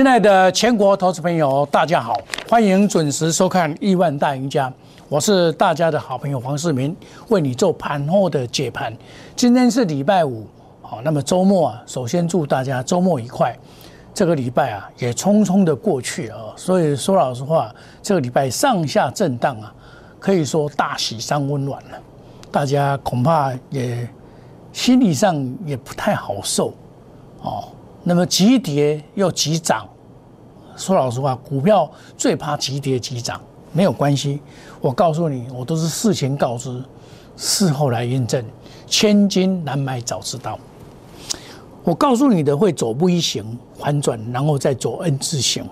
亲爱的全国投资朋友，大家好，欢迎准时收看《亿万大赢家》，我是大家的好朋友黄世明，为你做盘后的解盘。今天是礼拜五，好，那么周末啊，首先祝大家周末愉快。这个礼拜啊，也匆匆的过去啊，所以说老实话，这个礼拜上下震荡啊，可以说大喜伤温暖了，大家恐怕也心理上也不太好受哦。那么急跌又急涨，说老实话，股票最怕急跌急涨，没有关系。我告诉你，我都是事前告知，事后来验证。千金难买早知道。我告诉你的会走 V 型反转，然后再走 N 字形，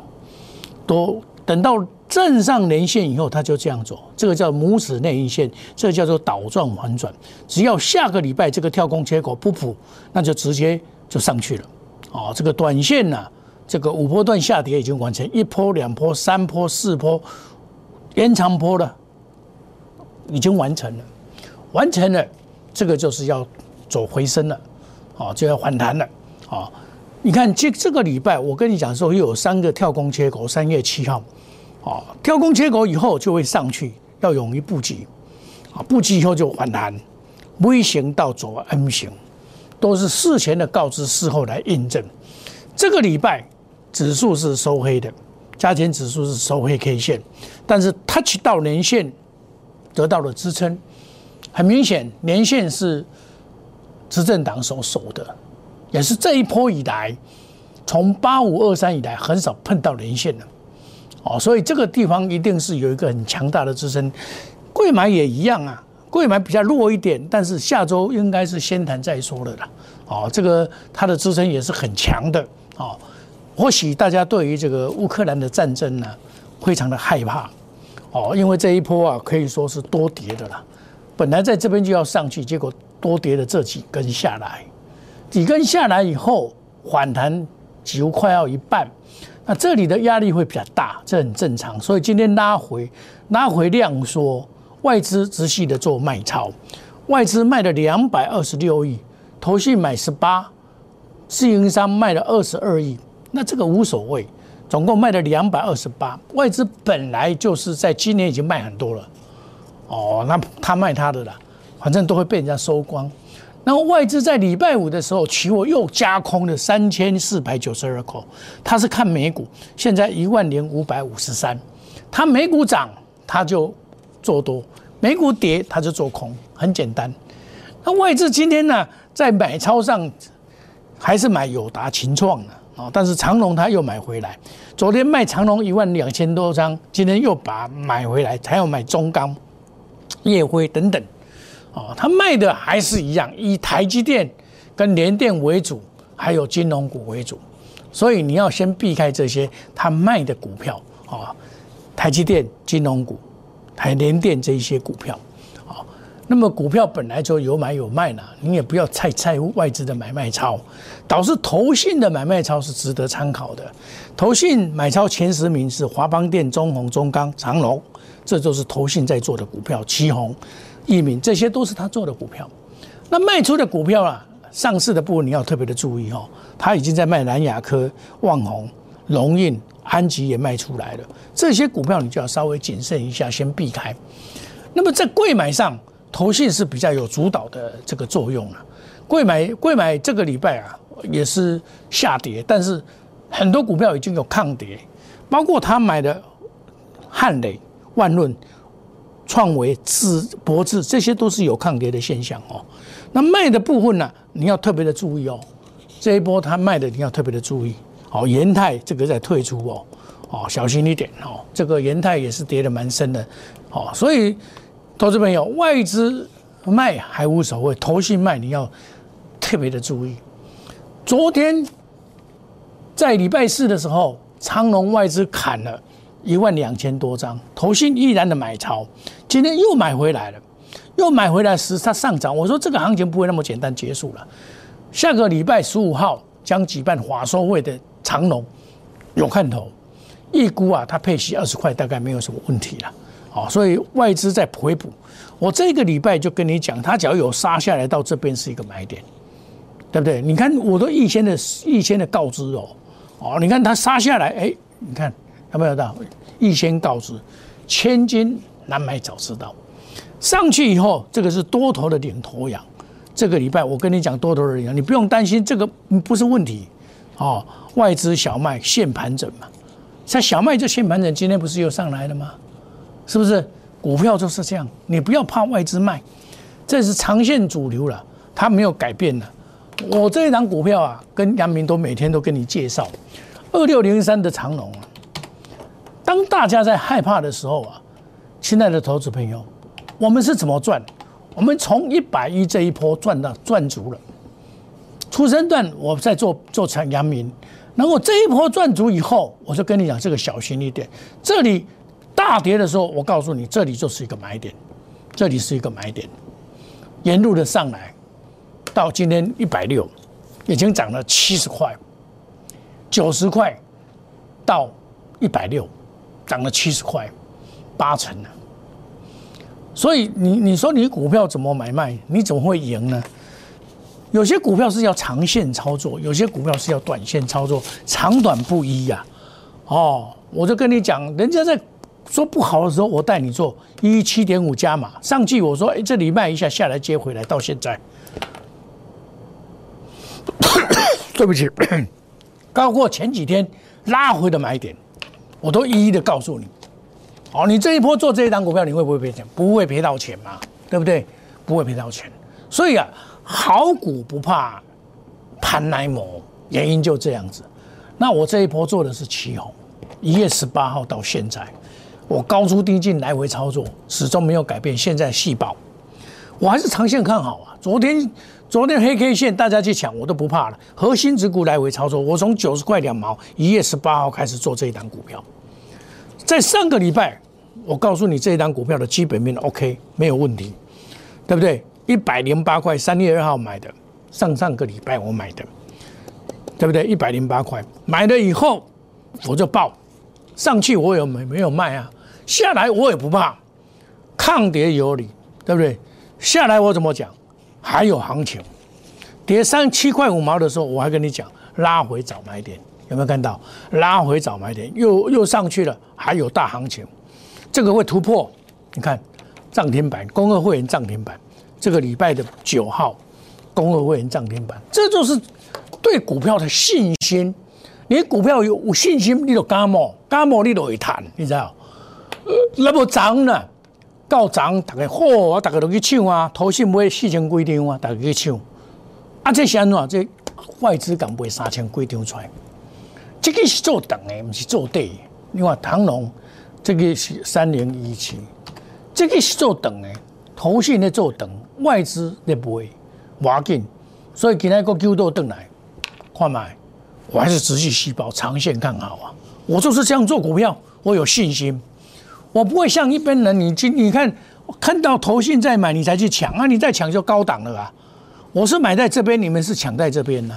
都等到正上连线以后，它就这样走。这个叫拇指内阴线，这个叫做倒状反转。只要下个礼拜这个跳空缺口不补，那就直接就上去了。哦，这个短线呢，这个五波段下跌已经完成，一波、两波、三波、四波，延长波了，已经完成了，完成了，这个就是要走回升了，哦，就要反弹了，哦，你看这这个礼拜，我跟你讲说又有三个跳空缺口，三月七号，哦，跳空缺口以后就会上去，要勇于布局，啊，布局以后就反弹，V 型到走 M 型。都是事前的告知，事后来印证。这个礼拜指数是收黑的，加权指数是收黑 K 线，但是 touch 到年线得到了支撑，很明显年线是执政党所守的，也是这一波以来，从八五二三以来很少碰到年线的，哦，所以这个地方一定是有一个很强大的支撑。贵买也一样啊。贵买比较弱一点，但是下周应该是先谈再说了啦。哦，这个它的支撑也是很强的。哦，或许大家对于这个乌克兰的战争呢，非常的害怕。哦，因为这一波啊，可以说是多跌的啦。本来在这边就要上去，结果多跌的这几根下来，几根下来以后反弹几乎快要一半，那这里的压力会比较大，这很正常。所以今天拉回，拉回量缩。外资直系的做卖超，外资卖了两百二十六亿，投信买十八，自营商卖了二十二亿，那这个无所谓，总共卖了两百二十八。外资本来就是在今年已经卖很多了，哦，那他卖他的了，反正都会被人家收光。然后外资在礼拜五的时候，期货又加空了三千四百九十二口，他是看美股，现在一万零五百五十三，他美股涨，他就。做多，美股跌他就做空，很简单。那外资今天呢，在买超上还是买友达、秦创的啊，但是长隆他又买回来。昨天卖长隆一万两千多张，今天又把买回来，还要买中钢、夜辉等等。哦，他卖的还是一样，以台积电跟联电为主，还有金融股为主。所以你要先避开这些他卖的股票啊，台积电、金融股。台联电这一些股票，那么股票本来就有买有卖呢，你也不要太在乎外资的买卖超，导致投信的买卖超是值得参考的。投信买超前十名是华邦电、中宏、中钢、长隆，这就是投信在做的股票。旗宏、益敏这些都是他做的股票。那卖出的股票啊，上市的部分你要特别的注意哦，他已经在卖南亚科、旺宏、龙运。安吉也卖出来了，这些股票你就要稍微谨慎一下，先避开。那么在贵买上，投信是比较有主导的这个作用了。贵买贵买这个礼拜啊也是下跌，但是很多股票已经有抗跌，包括他买的汉磊、万润、创维、智博智，这些都是有抗跌的现象哦。那卖的部分呢，你要特别的注意哦。这一波他卖的你要特别的注意。好，延泰这个在退出哦，哦，小心一点哦。这个延泰也是跌的蛮深的，哦，所以投资朋友外资卖还无所谓，投信卖你要特别的注意。昨天在礼拜四的时候，长隆外资砍了一万两千多张，投信依然的买超，今天又买回来了，又买回来时它上涨。我说这个行情不会那么简单结束了，下个礼拜十五号将举办华收会的。长隆有看头，一估啊，它配息二十块，大概没有什么问题了。所以外资在回补。我这个礼拜就跟你讲，它只要有杀下来到这边是一个买点，对不对？你看我都预先的预先的告知哦，哦，你看它杀下来，哎，你看有没有到？预先告知，千金难买早知道。上去以后，这个是多头的领头羊。这个礼拜我跟你讲多头的领头，你不用担心这个不是问题。哦，外资小麦现盘整嘛，像小麦这现盘整，今天不是又上来了吗？是不是？股票就是这样，你不要怕外资卖，这是长线主流了，它没有改变的。我这一档股票啊，跟杨明都每天都跟你介绍，二六零三的长龙啊。当大家在害怕的时候啊，亲爱的投资朋友，我们是怎么赚？我们从一百一这一波赚到赚足了。出生段我在做做成阳明，然后这一波赚足以后，我就跟你讲这个小心一点。这里大跌的时候，我告诉你，这里就是一个买点，这里是一个买点，沿路的上来。到今天一百六，已经涨了七十块，九十块到一百六，涨了七十块，八成了。所以你你说你股票怎么买卖，你怎么会赢呢？有些股票是要长线操作，有些股票是要短线操作，长短不一呀。哦，我就跟你讲，人家在说不好的时候，我带你做一七点五加码，上季我说哎这里卖一下下来接回来，到现在。对不起，包括前几天拉回的买点，我都一一的告诉你。哦，你这一波做这一档股票，你会不会赔钱？不会赔到钱嘛，对不对？不会赔到钱。所以啊，好股不怕盘来磨，原因就这样子。那我这一波做的是旗红，一月十八号到现在，我高出低进来回操作，始终没有改变。现在细胞，我还是长线看好啊。昨天。昨天黑 K 线大家去抢，我都不怕了。核心指股来回操作，我从九十块两毛一月十八号开始做这一档股票。在上个礼拜，我告诉你这一档股票的基本面 OK 没有问题，对不对？一百零八块三月二号买的，上上个礼拜我买的，对不对？一百零八块买了以后我就报，上去我有没没有卖啊？下来我也不怕，抗跌有理，对不对？下来我怎么讲？还有行情，跌三七块五毛的时候，我还跟你讲拉回早买点，有没有看到？拉回早买点又又上去了，还有大行情，这个会突破。你看涨停板，公二会员涨停板，这个礼拜的九号，公二会员涨停板，这就是对股票的信心。你股票有有信心，你就加码，加码你就会谈，你知道？那么涨呢？到涨，大家嚯，啊，大家都去抢啊！投信买四千几张啊，大家去抢。啊，这是安怎？这外资敢买三千几张出来？这个是做等的，不是做对。你看唐龙，这个是三零一七，这个是做等的。投信在做等，外资在买，挖紧。所以今天个九都等来，看买，我还是仔细细胞长线看好啊！我就是这样做股票，我有信心。我不会像一般人，你去你看看到头信在买，你才去抢啊！你再抢就高档了啊！我是买在这边，你们是抢在这边呢，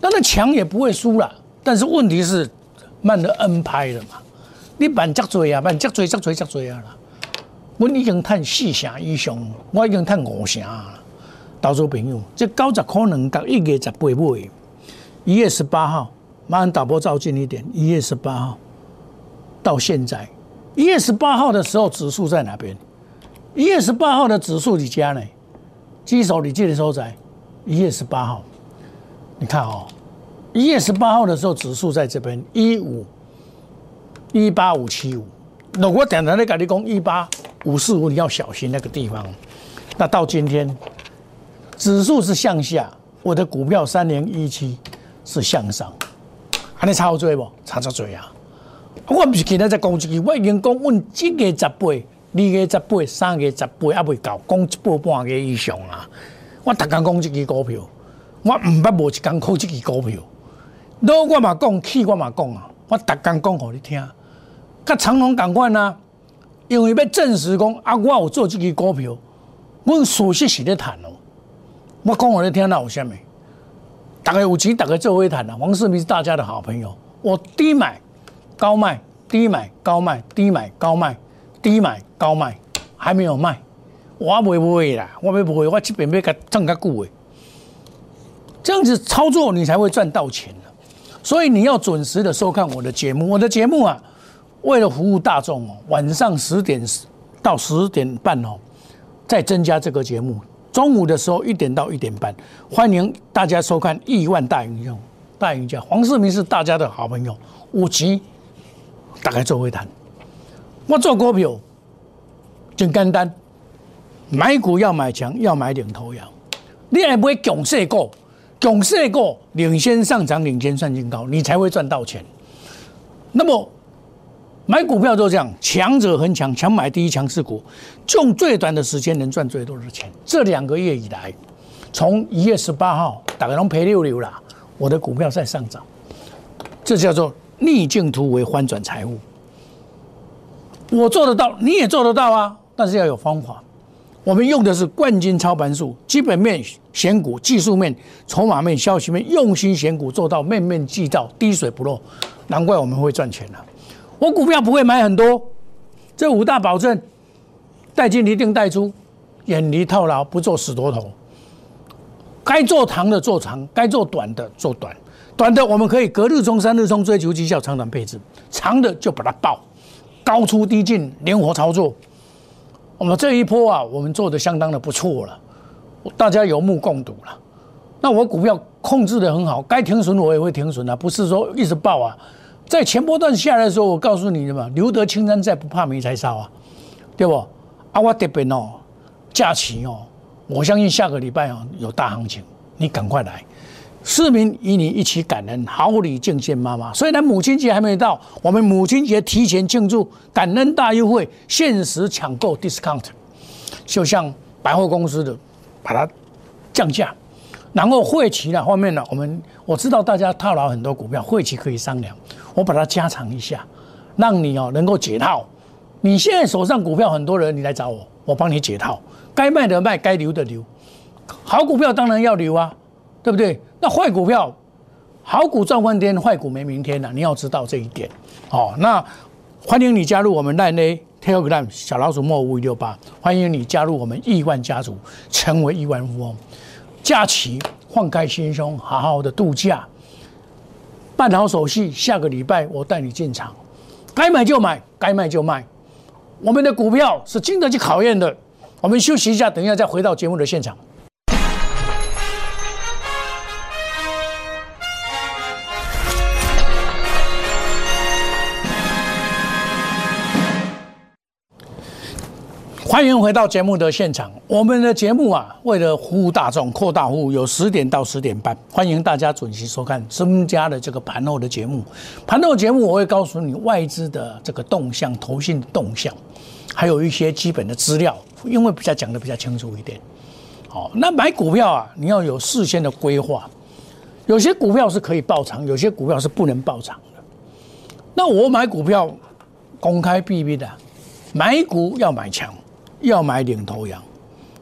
那那抢也不会输了。但是问题是慢了 N 拍了嘛？你慢脚追啊，慢脚追脚追脚追啊啦！我已经探四成以上，我已经探五成了。投资朋友，这九十可能到一月十八尾，一月十八号，麻烦打波照近一点。一月十八号到现在。一月十八号的时候，指数在哪边？一月十八号的指数你加呢？基手你记得收在一月十八号，你看哦，一月十八号的时候，指数在这边一五一八五七五。那我等等的跟你讲一八五四五，你要小心那个地方。那到今天，指数是向下，我的股票三零一七是向上，还能差好追不？差差追啊！我不是今日在讲一句，我已经讲，阮一月十八、二月十八、三月十八还未到，讲一半半月以上啊！我逐工讲这支股票，我毋捌无一工靠这支股票。老我嘛讲，气我嘛讲啊！我逐工讲互你听，甲长隆共款啊！因为要证实讲啊，我有做这支股票，阮事实是咧谈哦。我讲互你听，那有虾米？大家有钱，大家做会谈啊！黄世明是大家的好朋友，我低买。高卖低买高卖低买高卖低买高卖，还没有卖，我不会啦，我不会，我这边要个挣个久诶，这样子操作你才会赚到钱所以你要准时的收看我的节目。我的节目啊，为了服务大众哦，晚上十点到十点半哦，再增加这个节目。中午的时候一点到一点半，欢迎大家收看《亿万大赢家》。大赢家黄世明是大家的好朋友，五级大概做会谈。我做股票，真简单，买股要买强，要买领头羊。你还不会强势股，强势股领先上涨，领先创新高，你才会赚到钱。那么买股票就这样，强者恒强，强买第一强势股，用最短的时间能赚最多的钱。这两个月以来，从一月十八号，大概拢赔六六啦，我的股票在上涨，这叫做逆境突围，翻转财务。我做得到，你也做得到啊！但是要有方法。我们用的是冠军操盘术，基本面选股，技术面、筹码面、消息面，用心选股，做到面面俱到，滴水不漏。难怪我们会赚钱了。我股票不会买很多，这五大保证：带进一定带出，远离套牢，不做死多头。该做长的做长，该做短的做短。短的我们可以隔日冲、三日冲，追求绩效，长短配置；长的就把它爆。高出低进，灵活操作。我们这一波啊，我们做的相当的不错了，大家有目共睹了。那我股票控制的很好，该停损我也会停损啊，不是说一直爆啊。在前波段下来的时候，我告诉你的嘛，留得青山在，不怕没柴烧啊，对不？啊，我这边哦，假期哦，我相信下个礼拜哦有大行情，你赶快来。市民与你一起感恩，好礼敬献妈妈。虽然母亲节还没到，我们母亲节提前庆祝，感恩大优惠，限时抢购 discount，就像百货公司的，把它降价。然后会期呢方面呢，我们我知道大家套牢很多股票，会期可以商量，我把它加长一下，让你哦能够解套。你现在手上股票很多人，你来找我，我帮你解套，该卖的卖，该留的留。好股票当然要留啊，对不对？那坏股票，好股赚翻天，坏股没明天了。你要知道这一点。哦，那欢迎你加入我们奈内 Telegram 小老鼠莫五五六八，欢迎你加入我们亿万家族，成为亿万富翁。假期放开心胸，好好的度假，办好手续，下个礼拜我带你进场，该买就买，该卖就卖。我们的股票是经得起考验的。我们休息一下，等一下再回到节目的现场。欢迎回到节目的现场。我们的节目啊，为了服务大众、扩大服务，有十点到十点半，欢迎大家准时收看增加的这个盘后的节目。盘后节目我会告诉你外资的这个动向、投信的动向，还有一些基本的资料，因为比较讲的比较清楚一点。好，那买股票啊，你要有事先的规划。有些股票是可以爆仓，有些股票是不能爆仓的。那我买股票公开避避的，买股要买强。要买领头羊，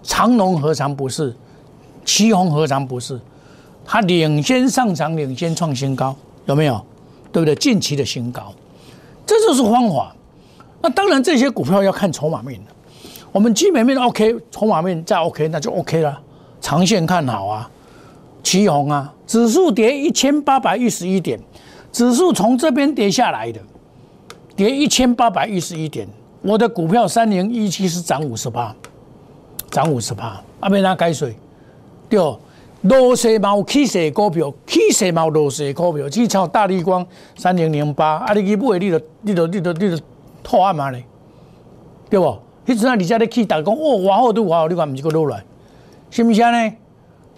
长龙何尝不是？旗红何尝不是？它领先上涨，领先创新高，有没有？对不对？近期的新高，这就是方法。那当然，这些股票要看筹码面的。我们基本面 OK，筹码面再 OK，那就 OK 了。长线看好啊，旗红啊，指数跌一千八百一十一点，指数从这边跌下来的，跌一千八百一十一点。我的股票三零一七是涨五十八，涨五十八，阿没拿改水，对，弱势冇起势股票，起势冇落势股票，去炒大力光三零零八，啊你去买，你就你就你就你就套阿嘛咧，对不？迄阵啊，你家咧起，大家讲哦，往后都往后，你看唔是个落来，是不是呢？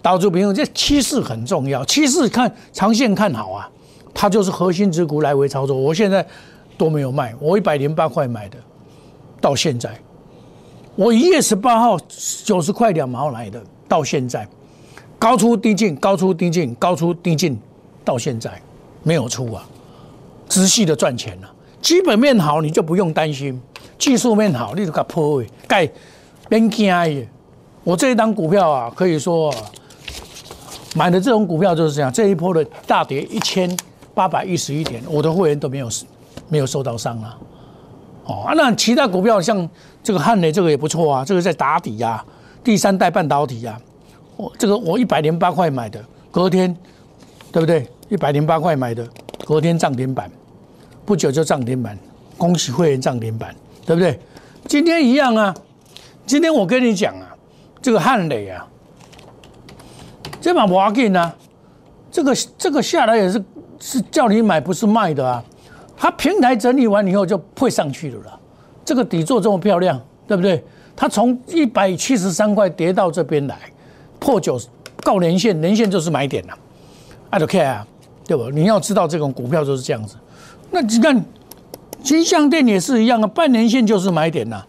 投资朋友，这趋势很重要，趋势看长线看好啊，它就是核心之股来回操作。我现在都没有卖，我一百零八块买的。到现在，我一月十八号九十块两毛来的，到现在高出低进，高出低进，高出低进，到现在没有出啊，仔细的赚钱了。基本面好，你就不用担心；技术面好，你就给破位盖边惊耶。我这一张股票啊，可以说买的这种股票就是这样。这一波的大跌一千八百一十一点，我的会员都没有没有受到伤啊。哦啊，那其他股票像这个汉雷，这个也不错啊，这个在打底呀，第三代半导体呀，我这个我一百零八块买的，隔天，对不对？一百零八块买的，隔天涨停板，不久就涨停板，恭喜会员涨停板，对不对？今天一样啊，今天我跟你讲啊，这个汉磊啊，这把挖进啊，这个这个下来也是是叫你买，不是卖的啊。它平台整理完以后就会上去了啦。这个底座这么漂亮，对不对？它从一百七十三块跌到这边来，破九告连线，连线就是买点了。I don't care，对不？你要知道这种股票就是这样子。那你看金相店也是一样啊，半年线就是买点呐，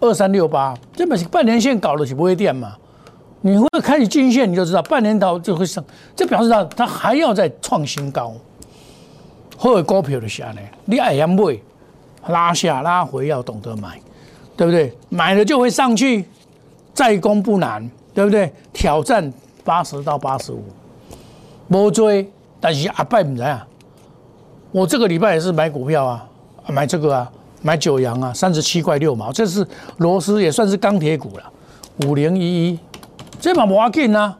二三六八，这本是半年线搞的是不会跌嘛？你会开始均线，你就知道半年头就会上，这表示它它还要再创新高。或者股票的下呢，你爱要买，拉下拉回要懂得买，对不对？买了就会上去，再攻不难，对不对？挑战八十到八十五。无追，但是阿拜唔知啊。我这个礼拜也是买股票啊，买这个啊，买九阳啊，三十七块六毛，这是螺丝也算是钢铁股了，五零一一，这把摩根啊，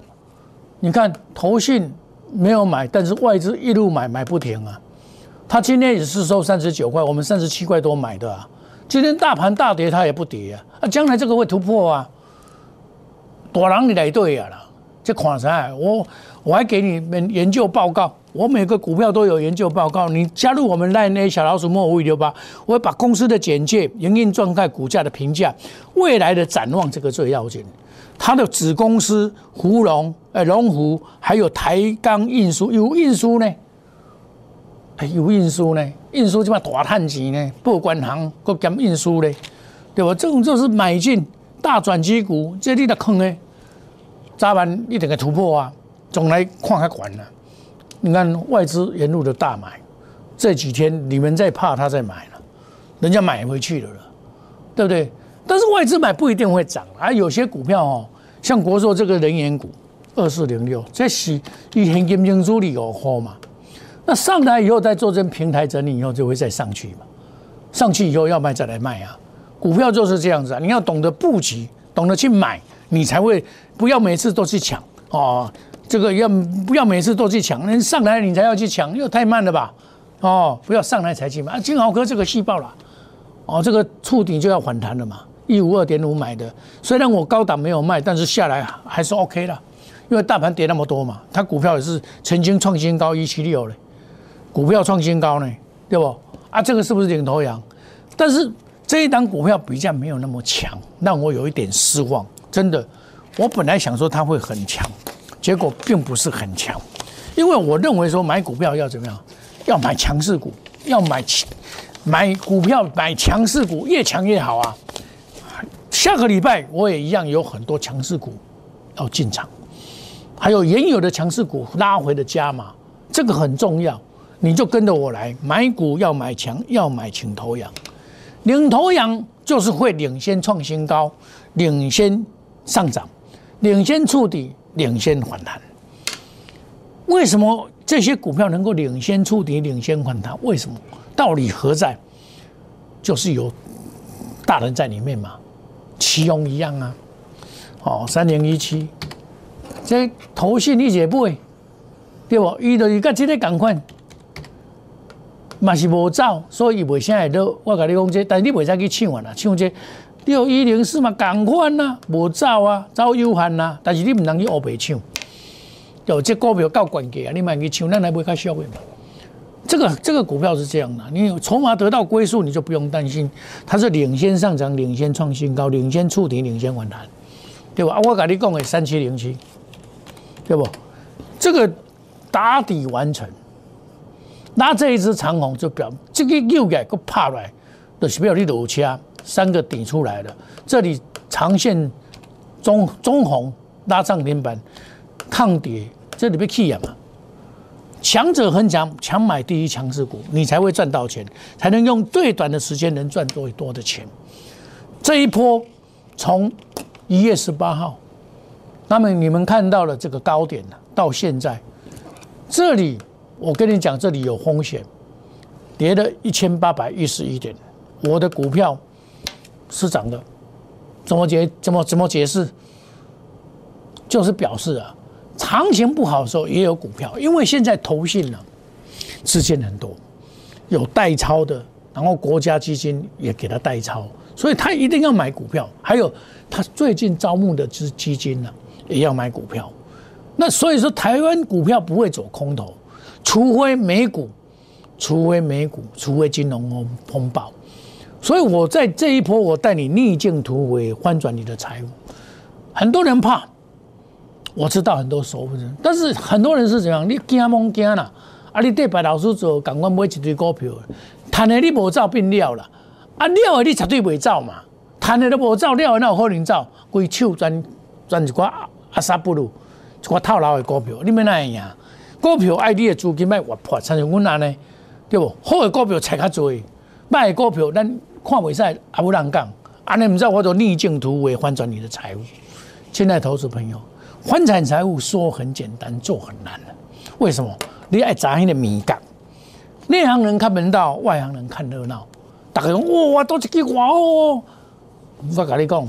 你看投信没有买，但是外资一路买买不停啊。他今天也是收三十九块，我们三十七块多买的啊。今天大盘大跌，它也不跌啊。啊，将来这个会突破啊。大人你来对呀啦，这款啥？我。我还给你们研究报告，我每个股票都有研究报告。你加入我们那那小老鼠莫五六八，我会把公司的简介、营运状态、股价的评价、未来的展望，这个最要紧。它的子公司湖龙、呃龙湖，还有台钢运输有运输呢，哎有运输呢，运输就嘛大碳钱呢，不管行各兼运输呢，对吧？这种就是买进大转机股，这里的坑呢，早晚一定会突破啊。总来看开管了，你看外资沿路的大买，这几天你们在怕他在买了，人家买回去了了，对不对？但是外资买不一定会涨啊，有些股票哦，像国硕这个能源股二四零六，这是以前金金主力有货嘛，那上来以后再做这平台整理以后就会再上去嘛，上去以后要卖再来卖啊，股票就是这样子啊，你要懂得布局，懂得去买，你才会不要每次都去抢哦。这个要不要每次都去抢？人上来你才要去抢，又太慢了吧？哦，不要上来才去买啊！金豪科这个细胞了，哦，这个触底就要反弹了嘛。一五二点五买的，虽然我高档没有卖，但是下来还是 OK 了，因为大盘跌那么多嘛。它股票也是曾经创新高一七六嘞，股票创新高呢，对不？啊，这个是不是领头羊？但是这一档股票比较没有那么强，让我有一点失望。真的，我本来想说它会很强。结果并不是很强，因为我认为说买股票要怎么样？要买强势股，要买买股票买强势股，越强越好啊！下个礼拜我也一样有很多强势股要进场，还有原有的强势股拉回的加码，这个很重要。你就跟着我来买股，要买强，要买领头羊。领头羊就是会领先创新高，领先上涨，领先触底。领先反弹，为什么这些股票能够领先触底、领先反弹？为什么？道理何在？就是有大人在里面嘛，奇隆一样啊，哦，三零一七，这头信你也不会，对不？伊就伊甲这个共款，嘛是无走，所以袂啥会落我甲你讲这，但是你袂使去抢啊，抢这。六一零四嘛，共款呐，无走啊，走有限呐，但是你唔能去乌白抢，有这股票够关键啊，你买去抢，咱来买较少的嘛。这个这个股票是这样的，你筹码得到归宿，你就不用担心，它是领先上涨、领先创新高、领先触底、领先反弹，对吧？啊，我甲你讲的三七零七，对不？这个打底完成，那这一只长虹就表这个又改个拍来，就是表你落车。三个顶出来了，这里长线中中红拉涨停板抗跌，这里被气眼嘛？强者恒强，强买第一强势股，你才会赚到钱，才能用最短的时间能赚最多的钱。这一波从一月十八号，那么你们看到了这个高点了，到现在这里，我跟你讲，这里有风险，跌了一千八百一十一点，我的股票。是涨的，怎么解？怎么怎么解释？就是表示啊，行情不好的时候也有股票，因为现在投信呢资金很多，有代抄的，然后国家基金也给他代抄，所以他一定要买股票。还有他最近招募的资基金呢，也要买股票。那所以说，台湾股票不会走空头，除非美股，除非美股，除非金融风风暴。所以我在这一波，我带你逆境突围，翻转你的财务。很多人怕，我知道很多熟人，但是很多人是怎样？你惊懵惊啦，啊！你对白老师做，赶快买一堆股票，赚的你无走变了啦，啊了的你绝对袂走嘛，赚的都无走，了的哪有可能走？规手赚赚一寡阿萨布鲁。我套牢的股票，你免那样呀？股票爱你的资金卖活泼，像阮安尼，对不？好的股票才较多，卖的股票咱看袂使，也无人讲。安尼唔知我就逆境突围，翻转你的财务。亲爱投资朋友，翻转财务说很简单，做很难的。为什么？你爱砸迄个米感，内行人看门道，外行人看热闹。大家讲哇，都一句话哦。我甲你讲，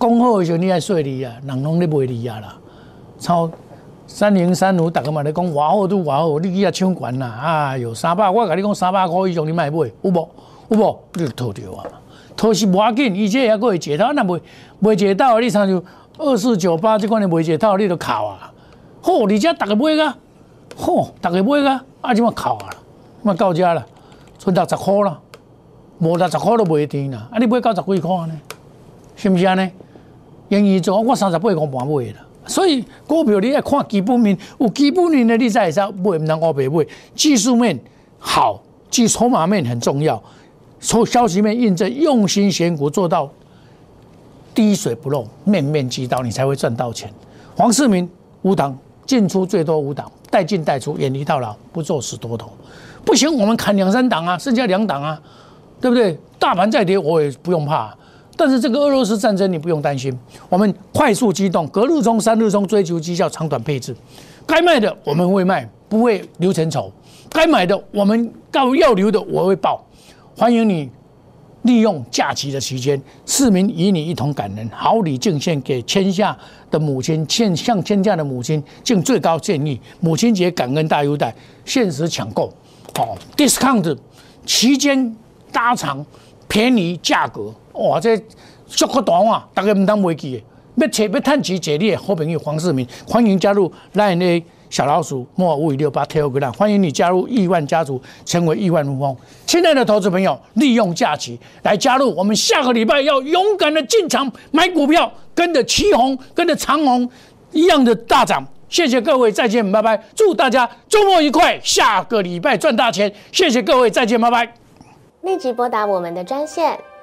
讲好的时候你爱说你啊，人拢咧卖你啊啦。操三零三五，大家嘛咧讲偌好都偌好，你去遐抢管啦！啊，有三百，我甲你讲三百块以上你买买，有无？有无？你就套着啊！套是无要紧，而且还佫会解套，那袂袂解套，你像就二四九八这款的袂解套，你就考啊！好，你家大家买个，好，大家买个，啊，即嘛考啊，嘛到家了，剩六十块啦，无六十块都袂甜啦，啊，你买九十几块呢？是毋是安尼？愿意做，我三十八块半买啦。所以股票你要看基本面，有基本面的你才会使买，唔能乌白买。技术面好，技筹码面很重要。从消息面印证，用心选股做到滴水不漏，面面俱到，你才会赚到钱。黄世明五档进出最多五档，带进带出，远离套牢，不做死多头。不行，我们砍两三档啊，剩下两档啊，对不对？大盘再跌，我也不用怕。但是这个俄罗斯战争你不用担心，我们快速机动，隔日冲、三日冲，追求绩效长短配置。该卖的我们会卖，不会留成仇；该买的我们告要留的我会报。欢迎你利用假期的期间，市民与你一同感恩，好礼敬献给天下的母亲，献向天下的母亲敬最高建议。母亲节感恩大优待，限时抢购，哦，discount 期间拉长，便宜价格。哇，这足够大啊！大家唔当袂记嘅，要切要趁钱借你的好朋友黄世明，欢迎加入咱的小老鼠莫五五六八 Telegram，欢迎你加入亿万家族，成为亿万富翁。亲爱的投资朋友，利用假期来加入我们，下个礼拜要勇敢的进场买股票，跟着旗红，跟着长虹一样的大涨。谢谢各位，再见，拜拜！祝大家周末愉快，下个礼拜赚大钱。谢谢各位，再见，拜拜。立即拨打我们的专线